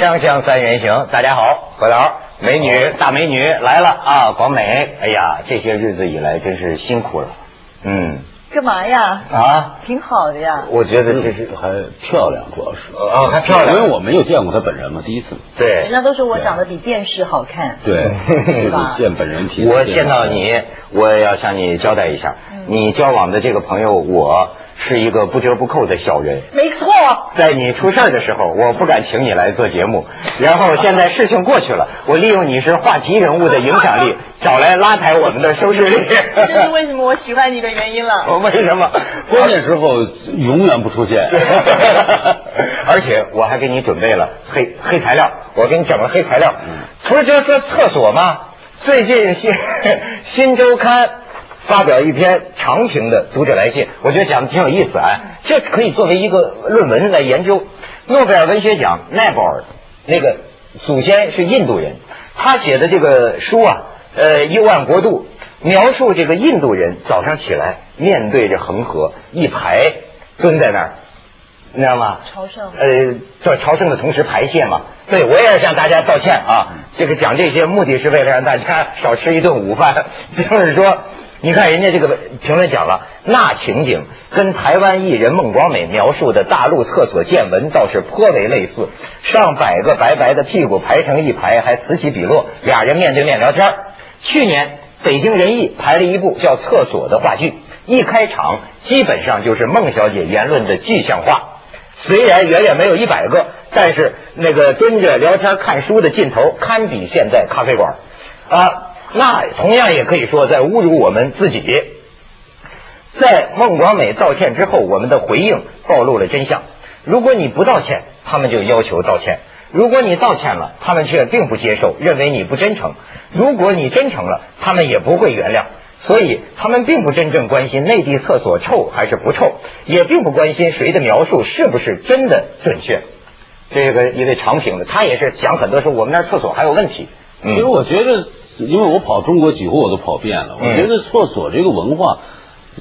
锵锵三人行，大家好，何导，美女大美女来了啊！广美，哎呀，这些日子以来真是辛苦了，嗯干嘛呀？啊，挺好的呀。我觉得其实还漂亮，主要是啊，还漂亮，因为我没有见过她本人嘛，第一次。对人，家都说我长得比电视好看。对，是吧见本人体。我见到你，我要向你交代一下，你交往的这个朋友，我是一个不折不扣的小人。没错，在你出事儿的时候，我不敢请你来做节目。然后现在事情过去了，我利用你是话题人物的影响力，找来拉抬我们的收视率。这 是为什么我喜欢你的原因了。我为什么？关键时候永远不出现。而且我还给你准备了黑黑材料，我给你整了黑材料。除了这说厕所吗？最近新新周刊发表一篇长评的读者来信，我觉得讲的挺有意思啊，这可以作为一个论文来研究。诺贝尔文学奖奈保尔那个祖先是印度人，他写的这个书啊，呃，幽暗国度。描述这个印度人早上起来面对着恒河，一排蹲在那儿，你知道吗？朝圣呃，在朝圣的同时排泄嘛。对，我也要向大家道歉啊。这个讲这些目的是为了让大家少吃一顿午饭。就是说，你看人家这个评论讲了，那情景跟台湾艺人孟广美描述的大陆厕所见闻倒是颇为类似。上百个白白的屁股排成一排，还此起彼落，俩人面对面聊天。去年。北京人艺排了一部叫《厕所》的话剧，一开场基本上就是孟小姐言论的具象化。虽然远远没有一百个，但是那个蹲着聊天看书的劲头堪比现在咖啡馆啊。那同样也可以说在侮辱我们自己。在孟广美道歉之后，我们的回应暴露了真相。如果你不道歉，他们就要求道歉。如果你道歉了，他们却并不接受，认为你不真诚；如果你真诚了，他们也不会原谅。所以，他们并不真正关心内地厕所臭还是不臭，也并不关心谁的描述是不是真的准确。这个一位长评的，他也是讲很多说我们那儿厕所还有问题。其实我觉得，因为我跑中国几乎我都跑遍了，我觉得厕所这个文化。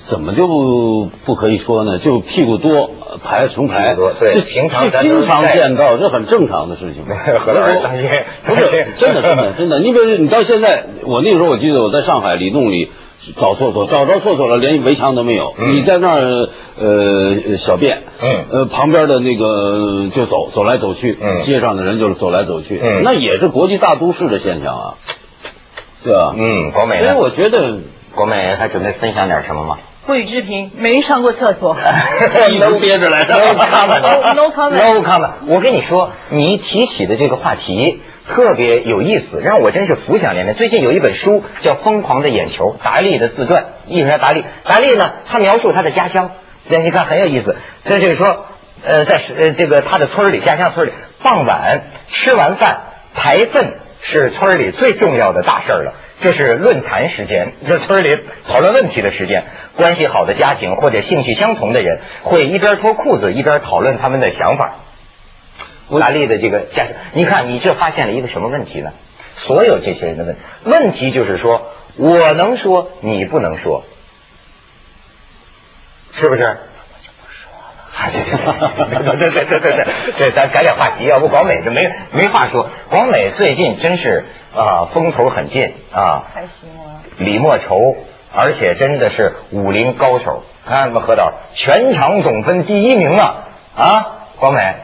怎么就不不可以说呢？就屁股多排成排，对，这平常这经常见到，这很正常的事情。何老师当心，不是真的真的真的。你比如你到现在，我那个时候我记得我在上海里弄里找厕所，找着厕所了，连围墙都没有。你在那儿呃小便，嗯，呃旁边的那个就走走来走去，嗯，街上的人就是走来走去，嗯，那也是国际大都市的现象啊，对吧？嗯，国美呢？所以我觉得国美还准备分享点什么吗？不予置评，没上过厕所，一直憋着来的。No comment. No comment. No comment. 我跟你说，你提起的这个话题特别有意思，让我真是浮想联翩。最近有一本书叫《疯狂的眼球》，达利的自传，艺术家达利。达利呢，他描述他的家乡，那你看很有意思。这就是说，呃，在呃这个他的村里，家乡村里，傍晚吃完饭排粪是村里最重要的大事了。这是论坛时间，这村里讨论问题的时间。关系好的家庭或者兴趣相同的人，会一边脱裤子一边讨论他们的想法。达利的这个家，你看你这发现了一个什么问题呢？所有这些人的问题问题就是说，我能说，你不能说，是不是？对对对对对对咱改点话题要不广美这没没话说。广美最近真是啊风头很劲啊还行啊李莫愁而且真的是武林高手。看吧何导全场总分第一名啊啊广美。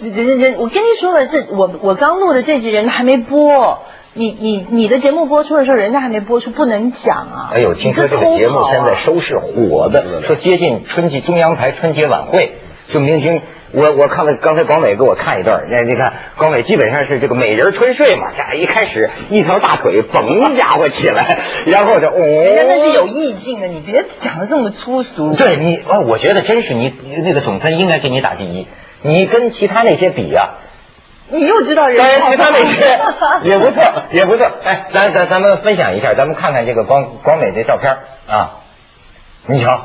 人人我跟你说了这我我刚录的这句人还没播你你你的节目播出的时候，人家还没播出，不能讲啊！哎呦，听说这个节目现在收视火的，说接近春季中央台春节晚会，就明星，我我看了刚才广伟给我看一段，那你看广伟基本上是这个美人春睡嘛，这一开始一条大腿嘣家伙起来，然后就哦，人家那是有意境的，你别讲的这么粗俗。对你，哦，我觉得真是你那个总分应该给你打第一，你跟其他那些比啊。你又知道人家 也不错，也不错。哎，咱咱咱们分享一下，咱们看看这个光光美的照片啊，你瞧。啊，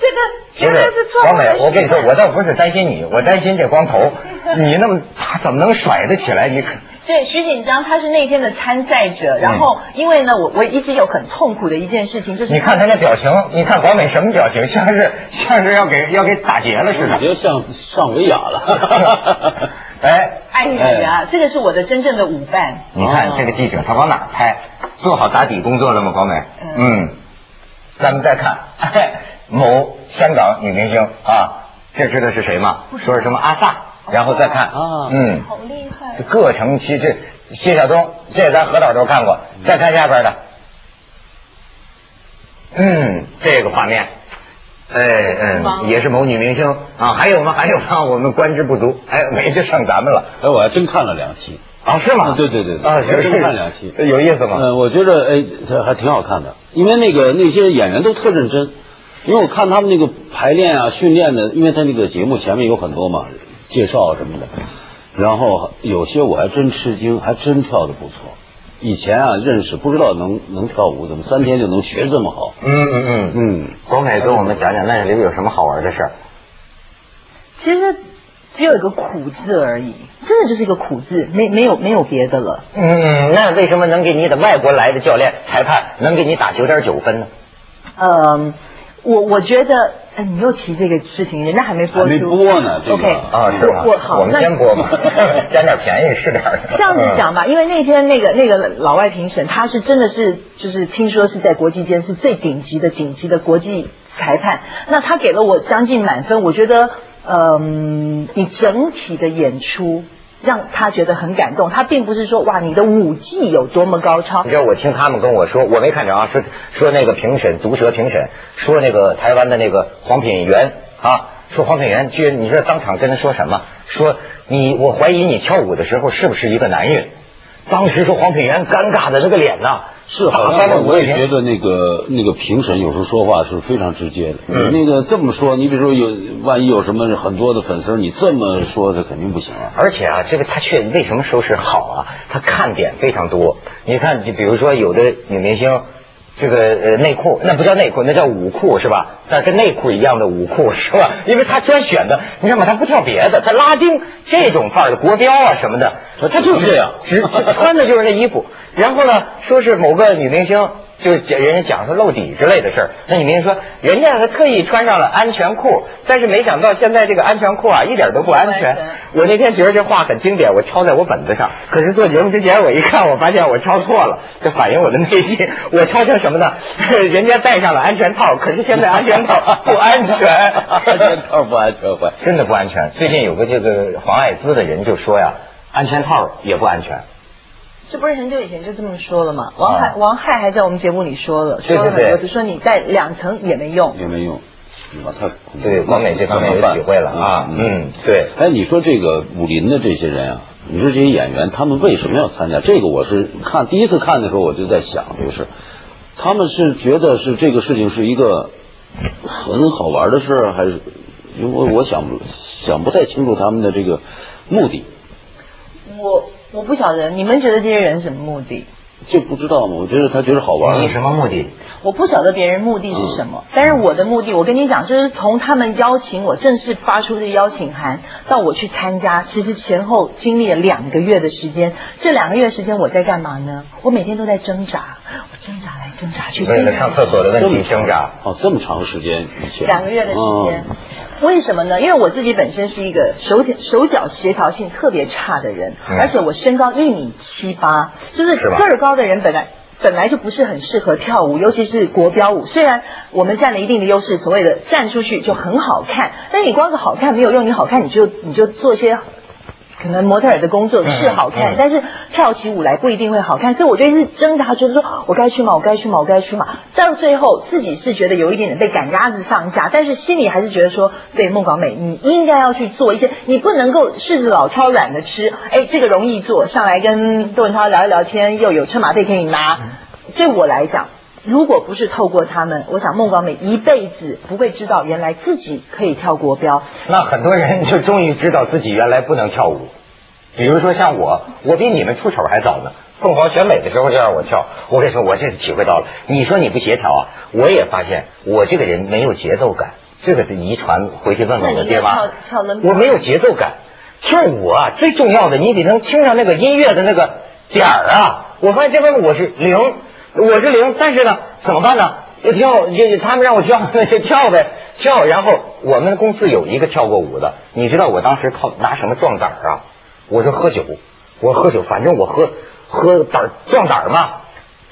这个绝对是错光美，我跟你说，我倒不是担心你，我担心这光头，你那么他怎么能甩得起来？你对徐锦江他是那天的参赛者，然后因为呢，我我一直有很痛苦的一件事情，就是你看他那表情，你看广美什么表情，像是像是要给要给打劫了似的，我觉得像上维亚了。哎，呀呀，这个是我的真正的舞伴。你看这个记者他往哪儿拍？做好打底工作了吗？广美，嗯，咱们再看某香港女明星啊，这知道是谁吗？说是什么阿萨，然后再看啊，嗯，好厉害，各城其这谢晓东，这咱何导都看过，再看下边的，嗯，这个画面。哎嗯，也是某女明星啊，还有吗？还有吗？我们观之不足，哎，没就剩咱们了。哎，我还真看了两期啊，是吗？对对对，啊，真看两期，有意思吗？嗯，我觉得哎，这还挺好看的，因为那个那些演员都特认真，因为我看他们那个排练啊、训练的，因为他那个节目前面有很多嘛介绍什么的，然后有些我还真吃惊，还真跳的不错。以前啊，认识不知道能能跳舞，怎么三天就能学这么好？嗯嗯嗯嗯。广美跟我们讲讲那里有什么好玩的事儿？其实只有一个苦字而已，真的就是一个苦字，没没有没有别的了。嗯，那为什么能给你的外国来的教练裁判能给你打九点九分呢？嗯。我我觉得，哎，你又提这个事情，人家还没播出，没播呢。OK，啊，是吧？我好，我们先播嘛，占点便宜是点儿。这样子讲吧，因为那天那个那个老外评审，他是真的是就是听说是在国际间是最顶级的顶级的国际裁判，那他给了我将近满分，我觉得，嗯，你整体的演出。让他觉得很感动，他并不是说哇你的舞技有多么高超。你知道我听他们跟我说，我没看着啊，说说那个评审毒舌评审说那个台湾的那个黄品源啊，说黄品源居然你知道当场跟他说什么？说你我怀疑你跳舞的时候是不是一个男人？当时说黄品源尴尬的那个脸呐，是好像我也觉得那个那个评审有时候说话是非常直接的。嗯，那个这么说，你比如说有万一有什么很多的粉丝，你这么说他肯定不行啊。而且啊，这个他却为什么说是好啊？他看点非常多。你看，就比如说有的女明星。这个呃内裤那不叫内裤，那叫舞裤是吧？那跟内裤一样的舞裤是吧？因为他专选的，你知道吗？他不跳别的，他拉丁这种范儿的国标啊什么的，他就是这样，只穿的就是那衣服。然后呢，说是某个女明星。就是人家讲说露底之类的事儿，那你明说人家他特意穿上了安全裤，但是没想到现在这个安全裤啊一点都不安全。我那天觉得这话很经典，我抄在我本子上。可是做节目之前我一看，我发现我抄错了，这反映我的内心。我抄成什么呢？人家戴上了安全套，可是现在安全套 不安全，安全套不安全，真的不安全。最近有个这个防艾滋的人就说呀，安全套也不安全。这不是很久以前就这么说了吗？王海王海还在我们节目里说了，说了很多次，说你在两层也没用，也没用。我太对王美这方面有体会了啊。嗯，对。哎，你说这个武林的这些人啊，你说这些演员，他们为什么要参加？这个我是看第一次看的时候，我就在想这个事。他们是觉得是这个事情是一个很好玩的事儿，还是因为我想想不太清楚他们的这个目的。我。我不晓得你们觉得这些人什么目的？就不知道嘛。我觉得他觉得好玩。你什么目的？我不晓得别人目的是什么，但是我的目的，我跟你讲，就是从他们邀请我正式发出的邀请函到我去参加，其实前后经历了两个月的时间。这两个月时间我在干嘛呢？我每天都在挣扎，我挣扎来挣扎去。为了上厕所的问题挣扎。哦，这么长时间，两个月的时间。为什么呢？因为我自己本身是一个手手脚协调性特别差的人，而且我身高一米七八，就是个儿高的人本来本来就不是很适合跳舞，尤其是国标舞。虽然我们占了一定的优势，所谓的站出去就很好看，但你光是好看没有用，你好看你就你就做些。可能模特儿的工作是好看，但是跳起舞来不一定会好看，所以我就一直挣扎，觉得说我该去吗？我该去吗？我该去吗？到最后自己是觉得有一点点被赶鸭子上架，但是心里还是觉得说，对孟广美，你应该要去做一些，你不能够柿子老挑软的吃。哎，这个容易做，上来跟窦文涛聊一聊天，又有车马费可以拿。对我来讲，如果不是透过他们，我想孟广美一辈子不会知道原来自己可以跳国标。那很多人就终于知道自己原来不能跳舞。比如说像我，我比你们出丑还早呢。凤凰选美的时候就让我跳，我跟你说，我这次体会到了。你说你不协调啊，我也发现我这个人没有节奏感，这个是遗传。回去问问我爹妈，我没有节奏感。跳舞啊，最重要的你得能听上那个音乐的那个点儿啊。我发现这方面我是零，我是零。但是呢，怎么办呢？就跳，就他们让我跳，那 就跳呗，跳。然后我们公司有一个跳过舞的，你知道我当时靠拿什么壮胆啊？我说喝酒，我喝酒，反正我喝喝胆壮胆嘛。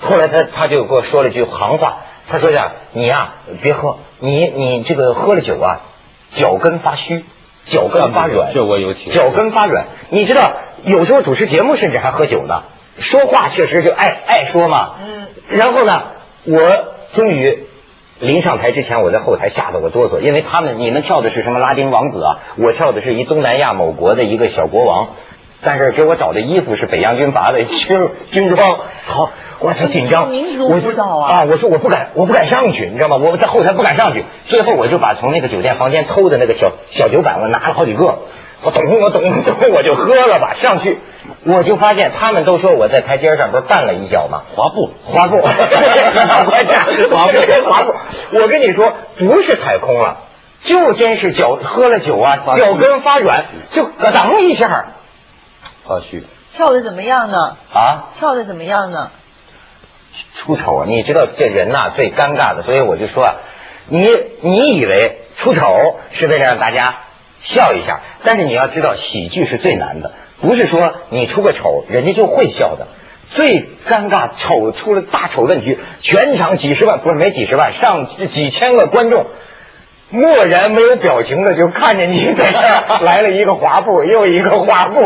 后来他他就给我说了句行话，他说呀，你呀别喝，你你这个喝了酒啊，脚跟发虚，脚跟发软，这我有体会脚跟发软，你知道有时候主持节目甚至还喝酒呢，说话确实就爱爱说嘛。嗯。然后呢，我终于临上台之前，我在后台吓得我哆嗦，因为他们你们跳的是什么拉丁王子啊，我跳的是一东南亚某国的一个小国王，但是给我找的衣服是北洋军阀的军 军装，好。我操，紧张！我知道啊，啊，我说我不敢，我不敢上去，你知道吗？我在后台不敢上去。最后我就把从那个酒店房间偷的那个小小酒板，我拿了好几个，我懂，我懂，懂，我就喝了吧。上去我就发现，他们都说我在台阶上不是绊了一脚吗？滑步，滑步，滑步，滑步。我跟你说，不是踩空了，就真是脚喝了酒啊，脚跟发软，就咯噔一下，发虚。跳的怎么样呢？啊，跳的怎么样呢？出丑，你知道这人呐最尴尬的，所以我就说啊，你你以为出丑是为了让大家笑一下，但是你要知道喜剧是最难的，不是说你出个丑人家就会笑的。最尴尬丑出了大丑问题，全场几十万不是没几十万，上几千个观众默然没有表情的就看着你在这来了一个滑步又一个滑步，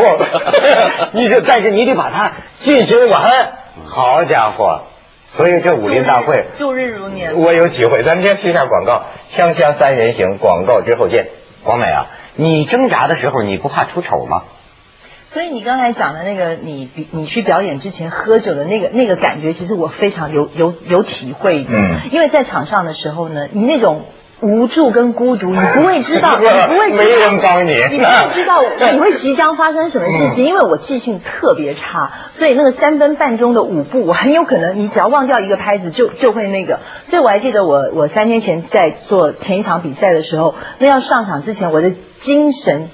你就但是你得把它进行完，好家伙！所以这武林大会度日如年，我有体会。咱们先去一下广告，锵锵三人行，广告之后见。广美啊，你挣扎的时候你不怕出丑吗？所以你刚才讲的那个，你你去表演之前喝酒的那个那个感觉，其实我非常有有有体会的。嗯，因为在场上的时候呢，你那种。无助跟孤独，你不会知道，你不会没人帮你，你不会知道 你会即将发生什么事情，因为我记性特别差，所以那个三分半钟的舞步，我很有可能你只要忘掉一个拍子就就会那个，所以我还记得我我三天前在做前一场比赛的时候，那要上场之前我的精神。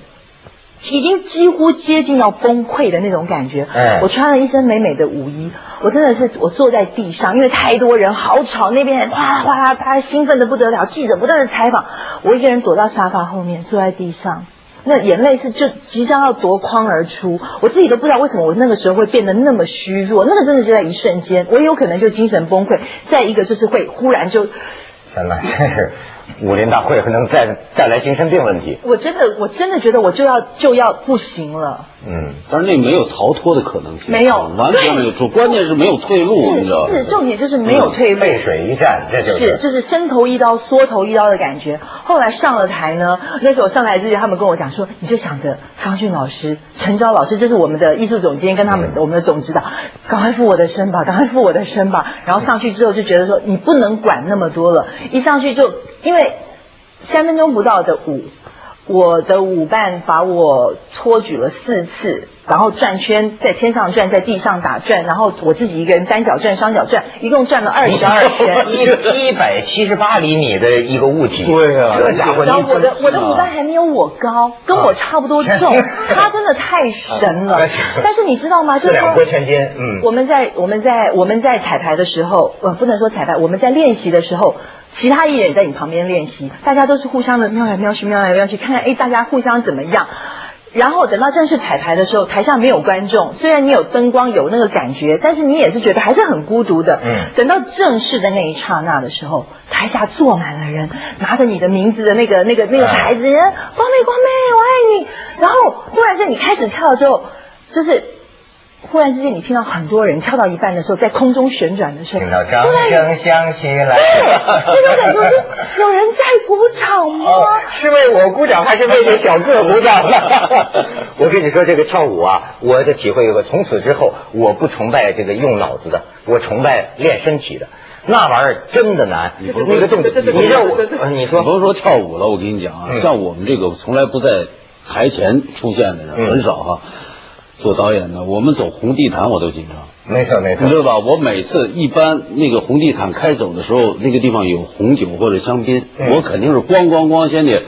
已经几乎接近要崩溃的那种感觉。哎，我穿了一身美美的舞衣，我真的是我坐在地上，因为太多人，好吵，那边哗啦哗啦，他兴奋的不得了，记者不断的采访，我一个人躲到沙发后面，坐在地上，那眼泪是就即将要夺眶而出，我自己都不知道为什么我那个时候会变得那么虚弱，那个真的是在一瞬间，我有可能就精神崩溃，再一个就是会忽然就，天哪，这是。武林大会可能再带来精神病问题。我真的，我真的觉得我就要就要不行了。嗯，但是那没有逃脱的可能性。没有，完全没有出，关键是没有退路，你知道是重点就是没有退路。背水一战，这就是是就是伸头一刀，缩头一刀的感觉。后来上了台呢，那时候上台之前，他们跟我讲说，你就想着康俊老师、陈昭老师，这是我们的艺术总监，跟他们我们的总指导，赶快扶我的身吧，赶快扶我的身吧。然后上去之后就觉得说，你不能管那么多了，一上去就因为。对三分钟不到的舞，我的舞伴把我搓举了四次，然后转圈，在天上转，在地上打转，然后我自己一个人单脚转、双脚转，一共转了二十二圈。一一百七十八厘米的一个物体，对啊，这家伙，然后我的我的舞伴还没有我高，跟我差不多重，他真的太神了。但是你知道吗？这两拨千斤，嗯，我们在我们在我们在彩排的时候，呃，不能说彩排，我们在练习的时候。其他艺人也在你旁边练习，大家都是互相的瞄来瞄去，瞄来瞄去，看看哎，大家互相怎么样。然后等到正式彩排的时候，台下没有观众，虽然你有灯光有那个感觉，但是你也是觉得还是很孤独的。嗯。等到正式的那一刹那的时候，台下坐满了人，拿着你的名字的那个那个那个牌子，人光妹光妹，我爱你。然后忽然间你开始跳之后，就是。忽然之间，你听到很多人跳到一半的时候，在空中旋转的时候，听到掌声响起来，对，那种感觉是有人在鼓掌吗？是为我鼓掌，还是为这小个鼓掌？我跟你说，这个跳舞啊，我的体会有个，从此之后，我不崇拜这个用脑子的，我崇拜练身体的。那玩意儿真的难，那个动作，你让我，你说，甭说跳舞了，我跟你讲啊，像我们这个从来不在台前出现的人很少哈。做导演的，我们走红地毯我都紧张。没错没错，你知道吧？我每次一般那个红地毯开走的时候，那个地方有红酒或者香槟，我肯定是咣咣咣先得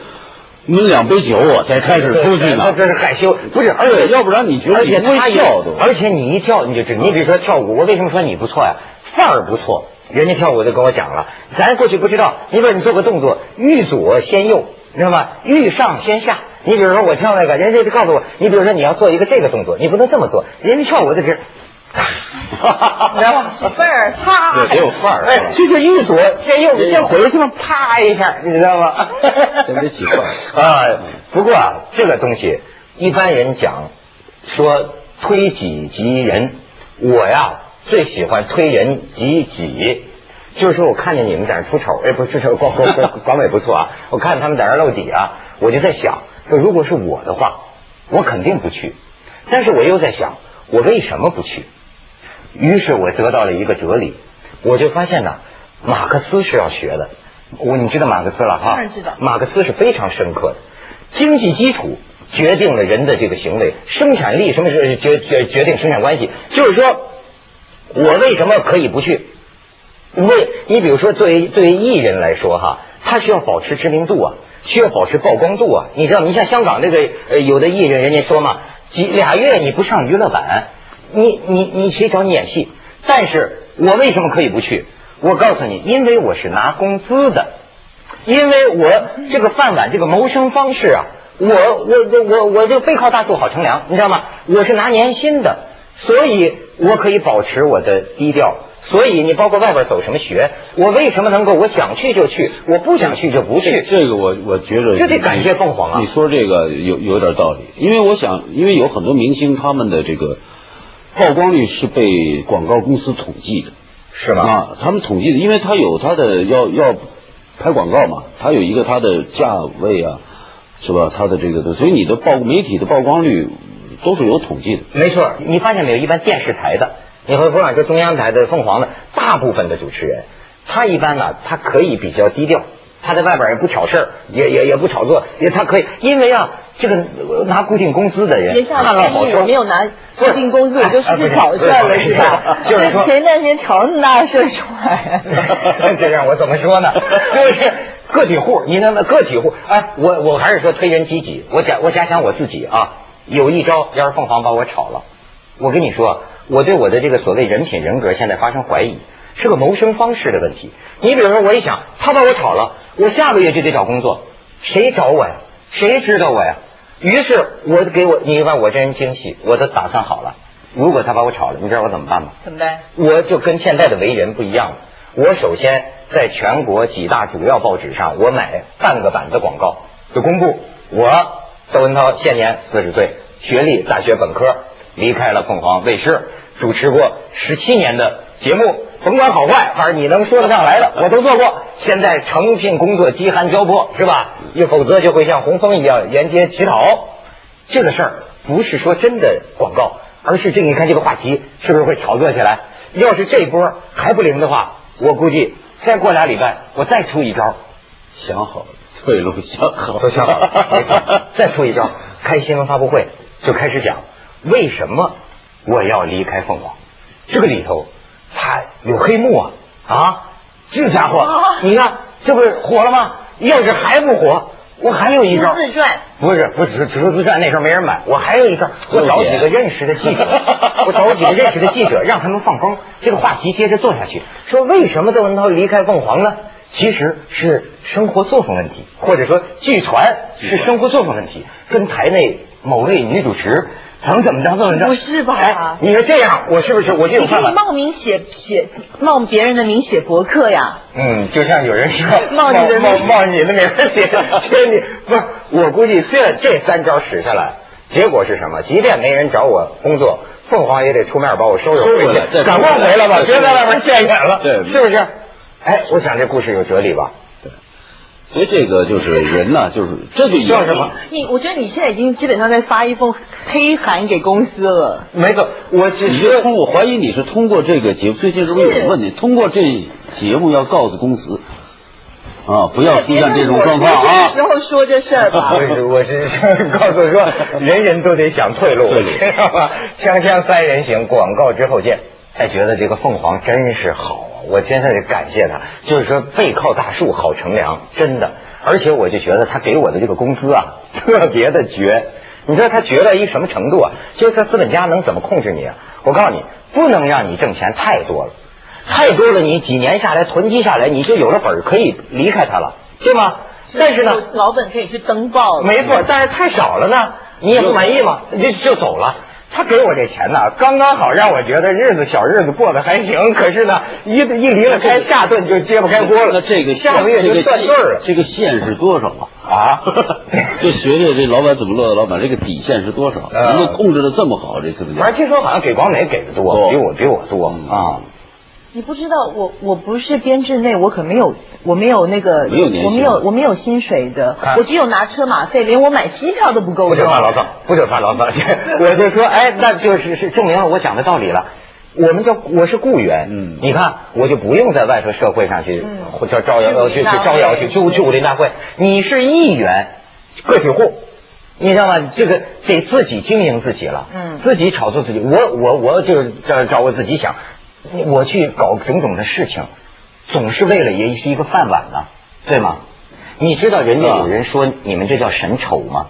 闷两杯酒，我才开始出去呢。这是害羞，不是？而且要不然你觉得你不会跳都。而且你一跳你就知，你比如说跳舞，我为什么说你不错呀？范儿不错，人家跳舞就跟我讲了，咱过去不知道。你说你做个动作，欲左先右，知道吗？欲上先下。你比如说我跳那个，人家就告诉我，你比如说你要做一个这个动作，你不能这么做。人家跳我就直，你知道吗？范儿，啪，对，得有范儿。哎，就是一左，先右，先回去嘛，啪一下，你知道吗？真得喜欢 啊。不过啊，这个东西一般人讲说推己及人，我呀最喜欢推人及己。就是说，我看见你们在那出丑，哎，不是，广广广广美不错啊。我看他们在那露底啊，我就在想，说如果是我的话，我肯定不去。但是我又在想，我为什么不去？于是我得到了一个哲理，我就发现呢，马克思是要学的。我你知道马克思了哈？当然知道。马克思是非常深刻的，经济基础决定了人的这个行为，生产力什么是决决决定生产关系？就是说，我为什么可以不去？为你比如说，作为作为艺人来说哈，他需要保持知名度啊，需要保持曝光度啊。你知道，你像香港这个呃，有的艺人，人家说嘛，几俩月你不上娱乐版，你你你谁找你演戏？但是我为什么可以不去？我告诉你，因为我是拿工资的，因为我这个饭碗，这个谋生方式啊，我我我我就背靠大树好乘凉，你知道吗？我是拿年薪的，所以我可以保持我的低调。所以你包括外边走什么学，我为什么能够我想去就去，我不想去就不去？这个我我觉得这得感谢凤凰啊！你说这个有有点道理，因为我想，因为有很多明星他们的这个曝光率是被广告公司统计的，是吧？啊，他们统计的，因为他有他的要要拍广告嘛，他有一个他的价位啊，是吧？他的这个，所以你的曝媒体的曝光率都是有统计的。没错，你发现没有？一般电视台的。你会不管说中央台的凤凰的大部分的主持人，他一般呢，他可以比较低调，他在外边也不挑事儿，也也也不炒作，也他可以，因为啊，这个拿固定工资的人，看了好说，没有拿固定工资，我就是去挑事儿了，是吧？就是说前段时间挑那么大的事出来，这让我怎么说呢？就是个体户，你那么个体户，哎，我我还是说推人积极，我假我假想我自己啊，有一招，要是凤凰把我炒了，我跟你说。我对我的这个所谓人品人格现在发生怀疑，是个谋生方式的问题。你比如说，我一想，他把我炒了，我下个月就得找工作，谁找我呀？谁知道我呀？于是，我给我你看我这人精细，我都打算好了。如果他把我炒了，你知道我怎么办吗？怎么办？我就跟现在的为人不一样了。我首先在全国几大主要报纸上，我买半个版的广告，就公布我窦文涛现年四十岁，学历大学本科。离开了凤凰卫视，主持过十七年的节目，甭管好坏，反正你能说得上来的，我都做过。现在诚聘工作饥寒交迫，是吧？又否则就会像洪峰一样沿街乞讨。这个事儿不是说真的广告，而是这你看这个话题是不是会炒作起来？要是这波还不灵的话，我估计再过俩礼拜我再出一招。想好了，退路想好，都想好了，再出一招，开新闻发布会就开始讲。为什么我要离开凤凰？这个里头他有黑幕啊！啊，这家伙，你看这不是火了吗？要是还不火，我还有一招。自传不是不是只是自传，那时候没人买。我还有一招，我找几个认识的记者，我找几个认识的记者，让他们放风。这个话题接着做下去，说为什么窦文涛离开凤凰呢？其实是生活作风问题，或者说据传是生活作风问题，跟台内某位女主持。怎么怎么着怎么着？不是吧？你说这样，我是不是我就有办法？冒名写写冒别人的名写博客呀？嗯，就像有人说 冒你的冒冒你的名写写你，不是？我估计这这三招使下来，结果是什么？即便没人找我工作，凤凰也得出面把我收拾回去，赶快回来吧，别在外面现眼了，对，是不是？哎，我想这故事有哲理吧？对所以这个就是人呐，就是这就叫什么？你我觉得你现在已经基本上在发一封黑函给公司了。没错，我只是通，我怀疑你是通过这个节目，最近是不是有问题？通过这节目要告诉公司啊，不要出现这种状况啊。时候说这事儿吧。我是我是告诉说，人人都得想退路，知道吧？锵锵三人行，广告之后见。才觉得这个凤凰真是好。我真的得感谢他，就是说背靠大树好乘凉，真的。而且我就觉得他给我的这个工资啊，特别的绝。你知道他绝到一什么程度啊？就是他资本家能怎么控制你啊？我告诉你，不能让你挣钱太多了，太多了，你几年下来囤积下来，你就有了本可以离开他了，对吗？但是呢，老本可以去登报。没错，但是太少了呢，你也不满意嘛，就就走了。他给我这钱呢，刚刚好让我觉得日子小日子过得还行。可是呢，一一离了开，下顿就揭不开锅了。那这个下个月就算对儿了。这个线是多少啊？啊，就学学这老板怎么乐的老板，这个底线是多少？能够控制的这么好，这次的？反正听说好像给广美给的多，比我比我多啊。你不知道，我我不是编制内，我可没有，我没有那个，没有年我没有我没有薪水的，我只有拿车马费，连我买机票都不够不准发牢骚，不准发牢骚。我 就说，哎，那就是是证明了我讲的道理了。我们叫我是雇员，嗯，你看我就不用在外头社会上去，或叫招摇去去招摇去去去武林大会。你是议员，个体户，你知道吗？这个得自己经营自己了，嗯，自己炒作自己。我我我就是照照我自己想。我去搞种种的事情，总是为了也是一个饭碗呢，对吗？你知道人家有人说你们这叫神丑吗？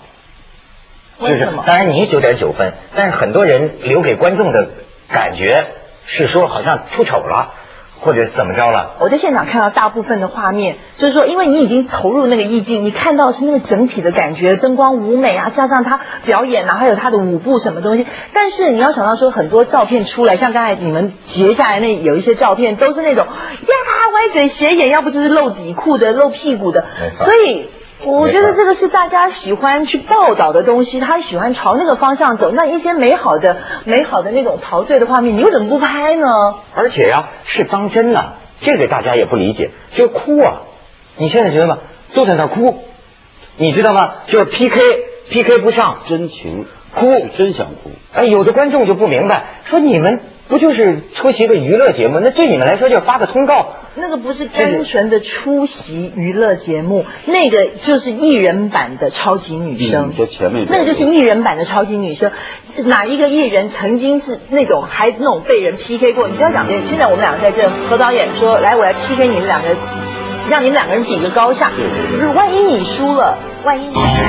就是当然你九点九分，但是很多人留给观众的感觉是说好像出丑了。或者怎么着了？我在现场看到大部分的画面，所以说，因为你已经投入那个意境，你看到是那个整体的感觉，灯光舞美啊，加上他表演啊，还有他的舞步什么东西。但是你要想到说，很多照片出来，像刚才你们截下来那有一些照片，都是那种呀歪嘴斜眼，要不就是露底裤的、露屁股的，所以。我觉得这个是大家喜欢去报道的东西，他喜欢朝那个方向走。那一些美好的、美好的那种陶醉的画面，你又怎么不拍呢？而且呀，是当真呐，这个大家也不理解，就哭啊！你现在觉得吗？都在那哭，你知道吗？就是 PK，PK 不上，真情哭，真想哭。哎，有的观众就不明白，说你们。不就是出席个娱乐节目？那对你们来说就发个通告。那个不是单纯的出席娱乐节目，那个就是艺人版的超级女声。在前面。那个就是艺人版的超级女声。哪一个艺人曾经是那种还那种被人 PK 过？你不要讲这个。现在我们两个在这，何导演说：“来，我来 PK 你们两个，让你们两个人比个高下。万一你输了，万一……”